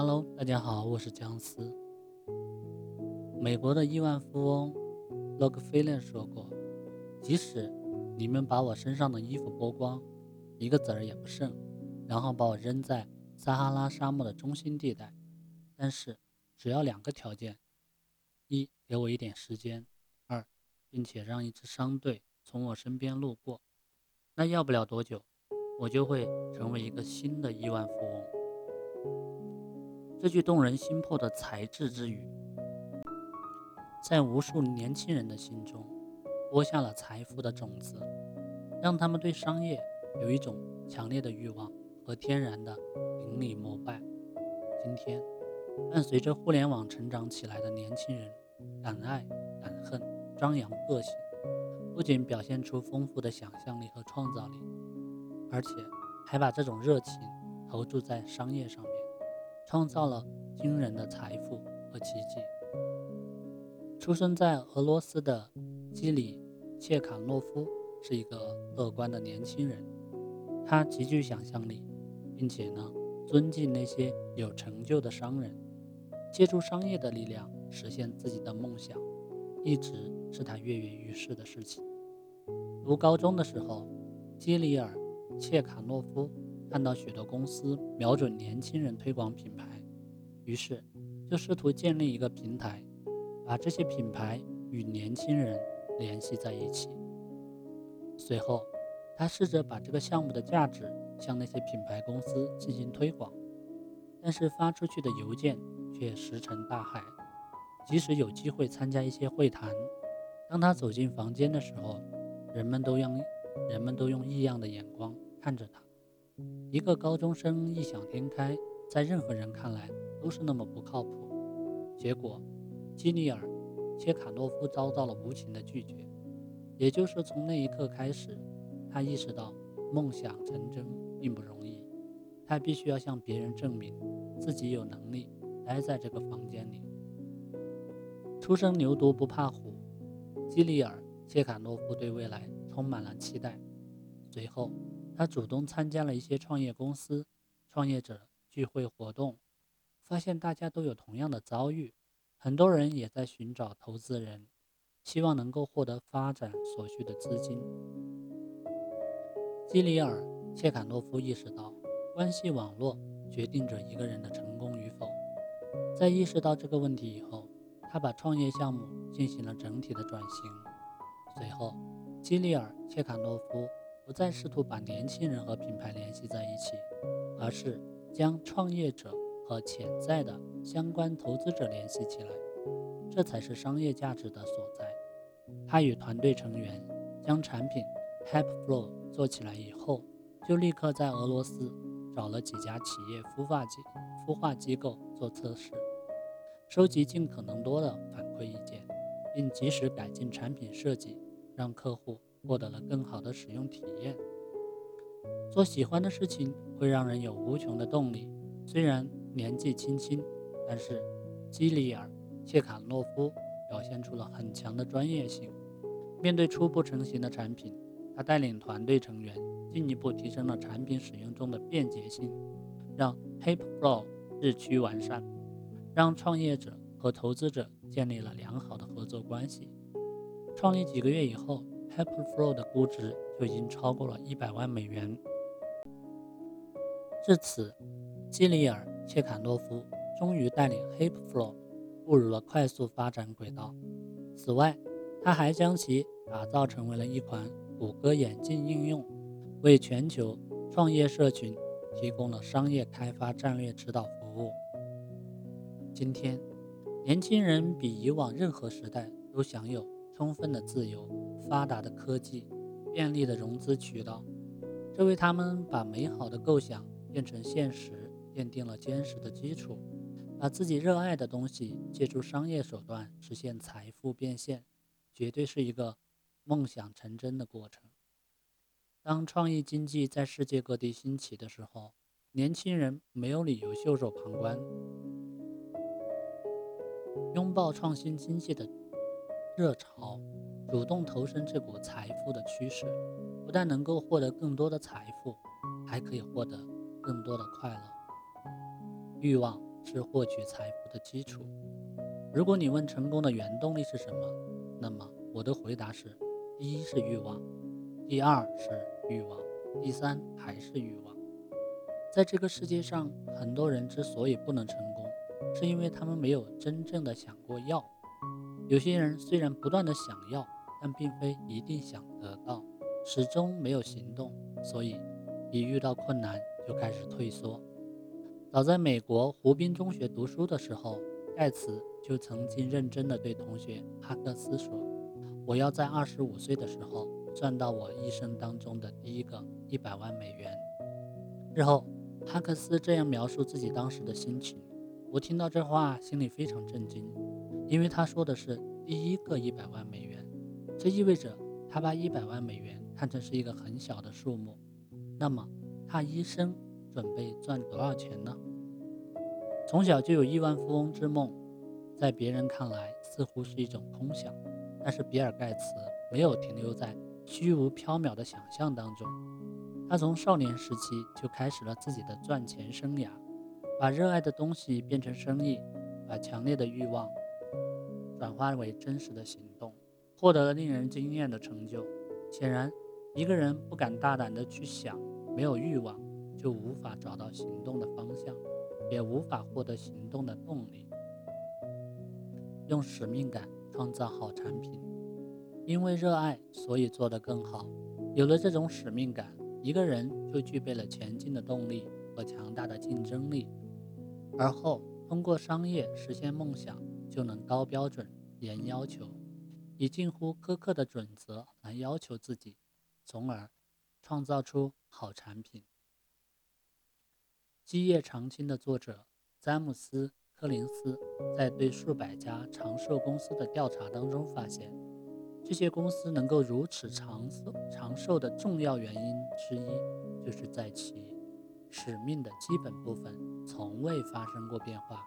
Hello，大家好，我是姜思。美国的亿万富翁洛克菲勒说过：“即使你们把我身上的衣服剥光，一个子儿也不剩，然后把我扔在撒哈拉沙漠的中心地带，但是只要两个条件：一，给我一点时间；二，并且让一支商队从我身边路过，那要不了多久，我就会成为一个新的亿万富翁。”这句动人心魄的才智之语，在无数年轻人的心中播下了财富的种子，让他们对商业有一种强烈的欲望和天然的顶礼膜拜。今天，伴随着互联网成长起来的年轻人，敢爱敢恨，张扬个性，不仅表现出丰富的想象力和创造力，而且还把这种热情投注在商业上面。创造了惊人的财富和奇迹。出生在俄罗斯的基里切卡诺夫是一个乐观的年轻人，他极具想象力，并且呢尊敬那些有成就的商人，借助商业的力量实现自己的梦想，一直是他跃跃欲试的事情。读高中的时候，基里尔切卡诺夫。看到许多公司瞄准年轻人推广品牌，于是就试图建立一个平台，把这些品牌与年轻人联系在一起。随后，他试着把这个项目的价值向那些品牌公司进行推广，但是发出去的邮件却石沉大海。即使有机会参加一些会谈，当他走进房间的时候，人们都用人们都用异样的眼光看着他。一个高中生异想天开，在任何人看来都是那么不靠谱。结果，基里尔切卡诺夫遭到了无情的拒绝。也就是从那一刻开始，他意识到梦想成真并不容易。他必须要向别人证明自己有能力待在这个房间里。初生牛犊不怕虎，基里尔切卡诺夫对未来充满了期待。随后。他主动参加了一些创业公司、创业者聚会活动，发现大家都有同样的遭遇，很多人也在寻找投资人，希望能够获得发展所需的资金。基里尔切卡诺夫意识到，关系网络决定着一个人的成功与否。在意识到这个问题以后，他把创业项目进行了整体的转型。随后，基里尔切卡诺夫。不再试图把年轻人和品牌联系在一起，而是将创业者和潜在的相关投资者联系起来，这才是商业价值的所在。他与团队成员将产品 HypeFlow 做起来以后，就立刻在俄罗斯找了几家企业孵化机孵化机构做测试，收集尽可能多的反馈意见，并及时改进产品设计，让客户。获得了更好的使用体验。做喜欢的事情会让人有无穷的动力。虽然年纪轻轻，但是基里尔切卡诺夫表现出了很强的专业性。面对初步成型的产品，他带领团队成员进一步提升了产品使用中的便捷性，让 Hip Pro 日趋完善，让创业者和投资者建立了良好的合作关系。创立几个月以后。HyperFlow 的估值就已经超过了一百万美元。至此，基里尔切卡诺夫终于带领 HyperFlow 步入了快速发展轨道。此外，他还将其打造成为了一款谷歌眼镜应用，为全球创业社群提供了商业开发战略指导服务。今天，年轻人比以往任何时代都享有充分的自由。发达的科技，便利的融资渠道，这为他们把美好的构想变成现实奠定了坚实的基础。把自己热爱的东西借助商业手段实现财富变现，绝对是一个梦想成真的过程。当创意经济在世界各地兴起的时候，年轻人没有理由袖手旁观，拥抱创新经济的热潮。主动投身这股财富的趋势，不但能够获得更多的财富，还可以获得更多的快乐。欲望是获取财富的基础。如果你问成功的原动力是什么，那么我的回答是：第一是欲望，第二是欲望，第三还是欲望。在这个世界上，很多人之所以不能成功，是因为他们没有真正的想过要。有些人虽然不断的想要，但并非一定想得到，始终没有行动，所以一遇到困难就开始退缩。早在美国湖滨中学读书的时候，盖茨就曾经认真地对同学哈克斯说：“我要在二十五岁的时候赚到我一生当中的第一个一百万美元。”日后。哈克斯这样描述自己当时的心情，我听到这话心里非常震惊，因为他说的是第一个一百万美元，这意味着他把一百万美元看成是一个很小的数目。那么他一生准备赚多少钱呢？从小就有亿万富翁之梦，在别人看来似乎是一种空想，但是比尔盖茨没有停留在虚无缥缈的想象当中。他从少年时期就开始了自己的赚钱生涯，把热爱的东西变成生意，把强烈的欲望转化为真实的行动，获得了令人惊艳的成就。显然，一个人不敢大胆的去想，没有欲望，就无法找到行动的方向，也无法获得行动的动力。用使命感创造好产品，因为热爱，所以做得更好。有了这种使命感。一个人就具备了前进的动力和强大的竞争力，而后通过商业实现梦想，就能高标准、严要求，以近乎苛刻的准则来要求自己，从而创造出好产品。《基业长青》的作者詹姆斯·柯林斯在对数百家长寿公司的调查当中发现。这些公司能够如此长寿长寿的重要原因之一，就是在其使命的基本部分从未发生过变化。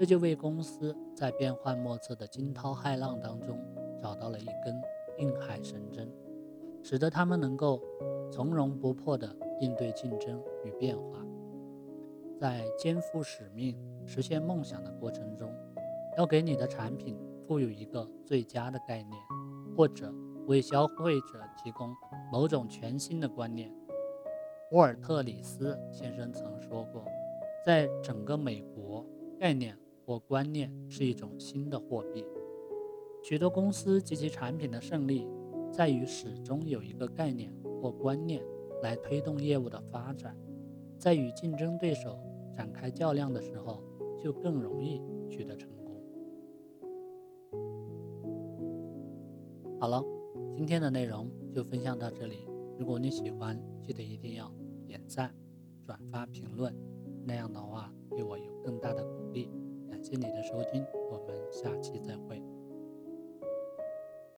这就为公司在变幻莫测的惊涛骇浪当中找到了一根定海神针，使得他们能够从容不迫地应对竞争与变化。在肩负使命、实现梦想的过程中，要给你的产品赋予一个最佳的概念。或者为消费者提供某种全新的观念。沃尔特·里斯先生曾说过，在整个美国，概念或观念是一种新的货币。许多公司及其产品的胜利，在于始终有一个概念或观念来推动业务的发展，在与竞争对手展开较量的时候，就更容易取得成功。好了，今天的内容就分享到这里。如果你喜欢，记得一定要点赞、转发、评论，那样的话对我有更大的鼓励。谢谢你的收听我们下期再会。